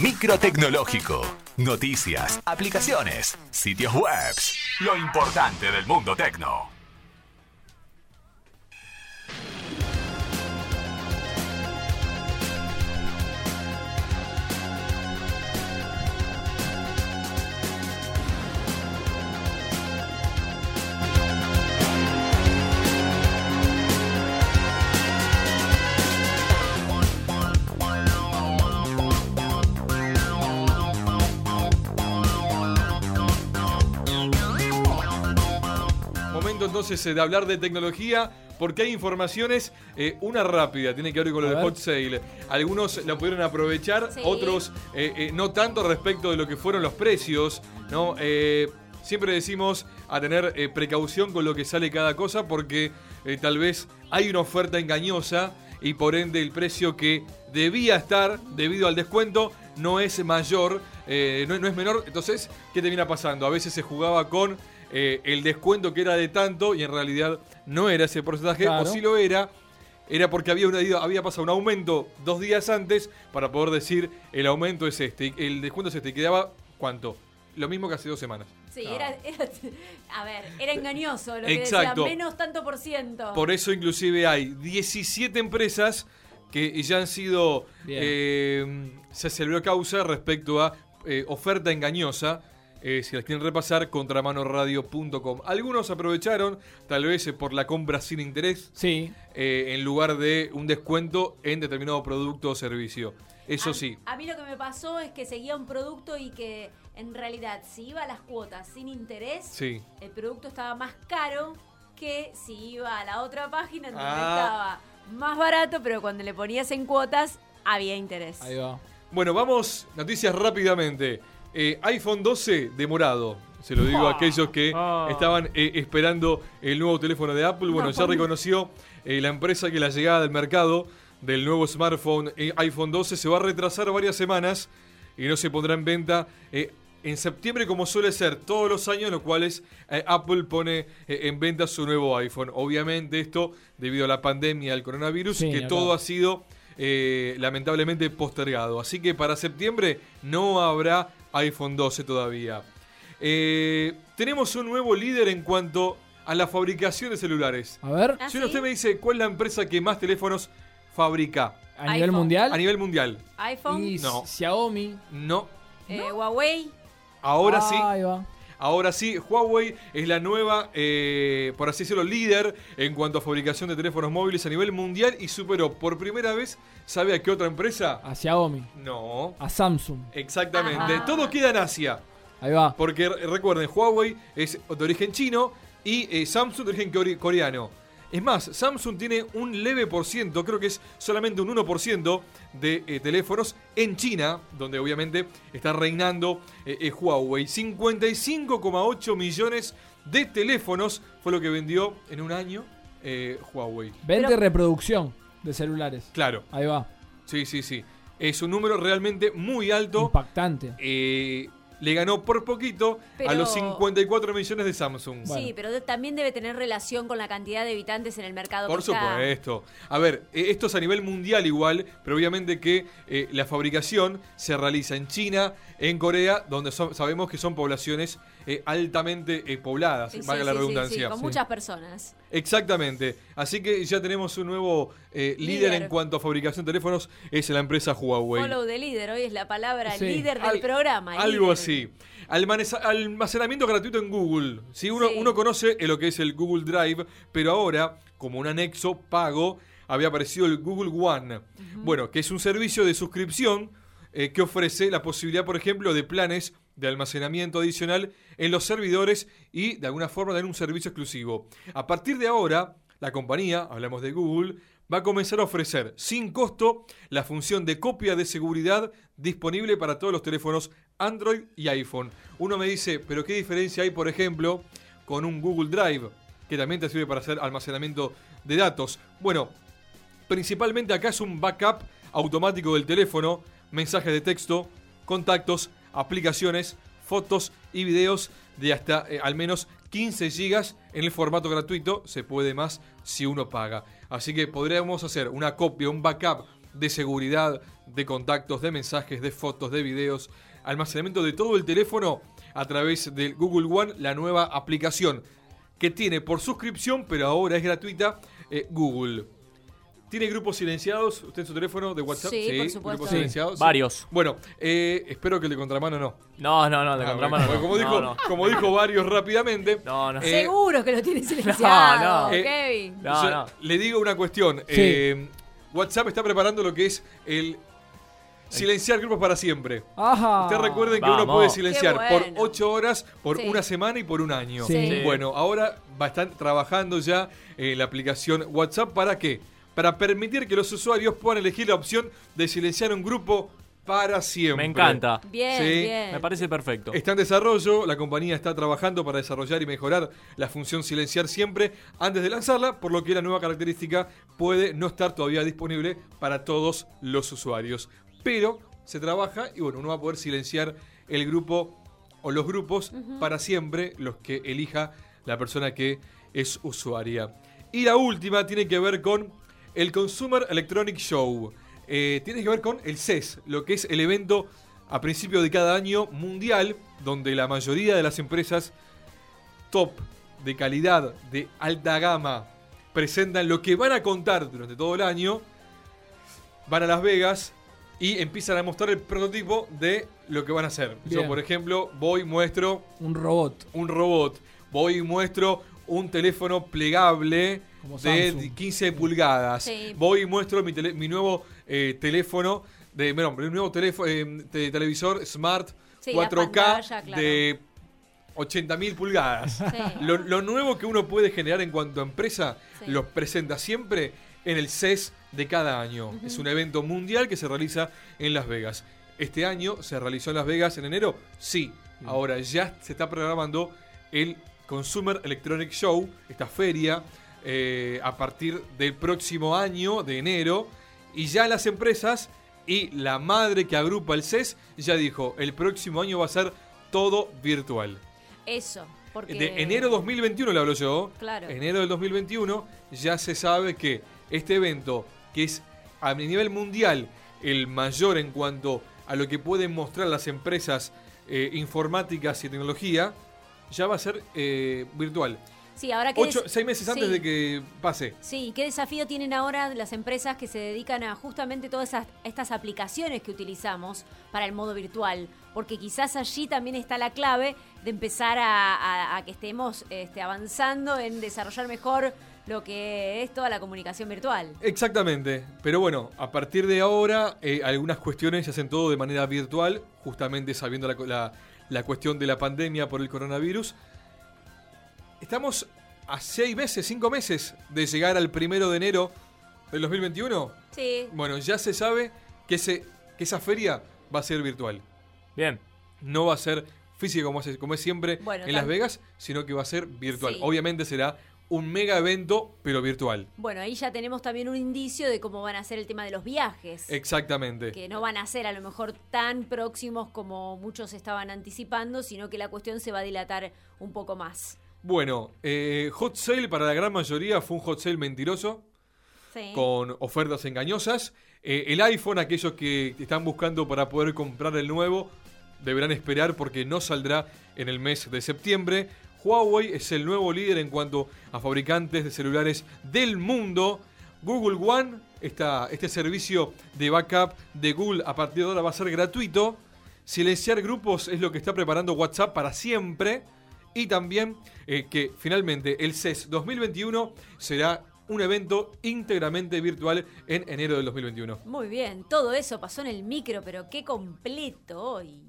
Microtecnológico. Noticias, aplicaciones, sitios web. Lo importante del mundo tecno. Momento entonces eh, de hablar de tecnología porque hay informaciones, eh, una rápida, tiene que ver con lo A de ver. Hot Sale. Algunos la pudieron aprovechar, Sí. otros eh, eh, no tanto respecto de lo que fueron los precios, ¿no? Eh, siempre decimos a tener eh, precaución con lo que sale cada cosa porque eh, tal vez hay una oferta engañosa y por ende el precio que debía estar debido al descuento no es mayor, eh, no, no es menor. Entonces, ¿qué termina pasando? A veces se jugaba con eh, el descuento que era de tanto y en realidad no era ese porcentaje, Claro. o si lo era, era porque había, una, había pasado un aumento dos días antes para poder decir el aumento es este, y el descuento es este, y quedaba ¿cuánto? Lo mismo que hace dos semanas. Sí, era, era- A ver, era engañoso lo que Exacto. decía, menos tanto por ciento. Por eso inclusive hay 17 empresas que ya han sido... Eh, se celebró causa respecto a eh, oferta engañosa. Eh, si las quieren repasar, contramanoradio.com. Algunos aprovecharon, tal vez eh, por la compra sin interés, Sí. eh, en lugar de un descuento en determinado producto o servicio. Eso a, sí. A mí lo que me pasó es que seguía un producto y que en realidad si iba a las cuotas sin interés, Sí. el producto estaba más caro que si iba a la otra página donde Ah. estaba más barato, pero cuando le ponías en cuotas había interés. Ahí va. Bueno, vamos, noticias rápidamente. Eh, iPhone 12 demorado. Se lo digo a aquellos que Ah. estaban eh, esperando el nuevo teléfono de Apple. Bueno, No, ya reconoció eh, la empresa que la llegada del mercado del nuevo smartphone iPhone 12 se va a retrasar varias semanas y no se pondrá en venta en septiembre como suele ser todos los años en los cuales eh, Apple pone eh, en venta su nuevo iPhone. Obviamente esto debido a la pandemia del coronavirus, Sí, que acá. todo ha sido eh, lamentablemente postergado. Así que para septiembre no habrá iPhone 12 todavía. Eh, tenemos un nuevo líder en cuanto a la fabricación de celulares. A ver, ¿Ah, Si uno sí? usted me dice cuál es la empresa que más teléfonos fabrica a nivel mundial. a nivel mundial, iPhone, y No. Xiaomi. no. eh, Huawei, Ahora sí, Ahí va. Ahora sí, Huawei es la nueva, eh, por así decirlo, líder en cuanto a fabricación de teléfonos móviles a nivel mundial y superó por primera vez, ¿sabe a qué otra empresa? A Xiaomi. No, A Samsung. exactamente. Ajá. Todo queda en Asia. Ahí va. Porque re- recuerden, Huawei es de origen chino y eh, Samsung de origen core- coreano. Es más, Samsung tiene un leve por ciento, creo que es solamente un 1% de eh, teléfonos en China, donde obviamente está reinando eh, eh, Huawei. 55,8 millones de teléfonos fue lo que vendió en un año eh, Huawei. Y reproducción de celulares. Claro, Ahí va. sí, sí, sí. Es un número realmente muy alto. Impactante. Eh, le ganó por poquito a los 54 millones de Samsung. Bueno. sí, pero también debe tener relación con la cantidad de habitantes en el mercado. Por que está. supuesto. A ver, eh, esto es a nivel mundial igual, pero obviamente que eh, la fabricación se realiza en China, en Corea, donde son- sabemos que son poblaciones eh, altamente eh, pobladas, Sí, valga la sí, sí, redundancia. sí, con Sí. muchas personas. Exactamente. Así que ya tenemos un nuevo eh, líder. Líder. en cuanto a fabricación de teléfonos, es la empresa Huawei. Follow the leader, hoy es la palabra Sí. líder del Al- programa. Algo líder. así. Almaneza- almacenamiento gratuito en Google. Si uno, Sí. uno conoce lo que es el Google Drive, pero ahora, como un anexo pago, había aparecido el Google One. Bueno, que es un servicio de suscripción eh, que ofrece la posibilidad, por ejemplo, de planes de almacenamiento adicional en los servidores y de alguna forma dar un servicio exclusivo. A partir de ahora, la compañía, hablamos de Google, va a comenzar a ofrecer sin costo la función de copia de seguridad disponible para todos los teléfonos Android y iPhone. Uno me dice, pero ¿qué diferencia hay, por ejemplo, con un Google Drive, que también te sirve para hacer almacenamiento de datos? Bueno, principalmente acá es un backup automático del teléfono, mensajes de texto, contactos, aplicaciones, fotos y videos de hasta eh, al menos 15 gigas en el formato gratuito. Se puede más si uno paga. Así que podríamos hacer una copia, un backup de seguridad, de contactos, de mensajes, de fotos, de videos, almacenamiento de todo el teléfono a través del Google One, la nueva aplicación que tiene por suscripción, pero ahora es gratuita, eh, Google. ¿Tiene grupos silenciados usted en su teléfono de WhatsApp? Sí, por supuesto. grupos Sí. silenciados. Varios. Bueno, eh, espero que el de contramano no. No, no, no, de Ah, contramano bueno, no. Como, dijo, no, no. como dijo varios rápidamente. No, no. eh, Seguro que lo tiene silenciado, no. Eh, Kevin. No, yo no. Le digo una cuestión. eh, WhatsApp está preparando lo que es el silenciar grupos para siempre. Ajá. Ustedes recuerden que Vamos. uno puede Qué silenciar bueno. por 8 horas, por Sí. una semana y por un año. Sí. Sí. Bueno, ahora va a estar trabajando ya en la aplicación WhatsApp. ¿Para qué? Para permitir que los usuarios puedan elegir la opción de silenciar un grupo para siempre. Me encanta. Bien, Sí. bien. Me parece perfecto. Está en desarrollo, la compañía está trabajando para desarrollar y mejorar la función silenciar siempre antes de lanzarla, por lo que la nueva característica puede no estar todavía disponible para todos los usuarios. Pero se trabaja y bueno, uno va a poder silenciar el grupo o los grupos para siempre, los que elija la persona que es usuaria. Y la última tiene que ver con el Consumer Electronic Show. Eh, tiene que ver con el CES, lo que es el evento a principio de cada año mundial, donde la mayoría de las empresas top, de calidad, de alta gama, presentan lo que van a contar durante todo el año, van a Las Vegas y empiezan a mostrar el prototipo de lo que van a hacer. Yo, por ejemplo, voy y muestro Un robot. un robot, voy y muestro un teléfono plegable de Samsung. 15 pulgadas. Sí. Voy y muestro mi, tele- mi nuevo eh, teléfono, de, bueno, mi nuevo teléfono, eh, de televisor Smart Sí, la 4K pantalla, claro. de 80.000 pulgadas. Sí. Lo, lo nuevo que uno puede generar en cuanto a empresa, Sí. lo presenta siempre en el CES de cada año. Es un evento mundial que se realiza en Las Vegas. Este año se realizó en Las Vegas en enero, sí. Ahora ya se está programando el Consumer Electronic Show, esta feria, eh, a partir del próximo año, de enero. Y ya las empresas y la madre que agrupa el CES ya dijo, el próximo año va a ser todo virtual. Eso. Porque... De enero 2021 le hablo yo. Claro. Enero del 2021 ya se sabe que este evento, que es a nivel mundial el mayor en cuanto a lo que pueden mostrar las empresas eh, informáticas y tecnología, ya va a ser eh, virtual. Sí, ahora que Ocho, seis meses antes sí. de que pase. Sí, ¿qué desafío tienen ahora las empresas que se dedican a justamente todas esas, estas aplicaciones que utilizamos para el modo virtual? Porque quizás allí también está la clave de empezar a, a- a que estemos este, avanzando en desarrollar mejor lo que es toda la comunicación virtual. Exactamente, pero bueno, a partir de ahora eh, algunas cuestiones se hacen todo de manera virtual, justamente sabiendo la, la- la cuestión de la pandemia por el coronavirus. Estamos a seis meses, cinco meses de llegar al primero de enero del 2021. Sí, Bueno, ya se sabe que, ese, que esa feria va a ser virtual. Bien. No va a ser física como es, como es siempre Bueno, en Las Vegas, sino que va a ser virtual. Sí. Obviamente será un mega evento, pero virtual. bueno, ahí ya tenemos también un indicio de cómo van a ser el tema de los viajes. Exactamente. que no van a ser a lo mejor tan próximos como muchos estaban anticipando, sino que la cuestión se va a dilatar un poco más. Bueno, eh, hot sale para la gran mayoría fue un hot sale mentiroso, Sí. con ofertas engañosas. Eh, el iPhone, aquellos que están buscando para poder comprar el nuevo, deberán esperar porque no saldrá en el mes de septiembre. Huawei es el nuevo líder en cuanto a fabricantes de celulares del mundo. Google One, esta, este servicio de backup de Google a partir de ahora va a ser gratuito. Silenciar grupos es lo que está preparando WhatsApp para siempre. Y también eh, que finalmente el CES 2021 será un evento íntegramente virtual en enero del 2021. Muy bien, todo eso pasó en el micro, pero qué completo hoy.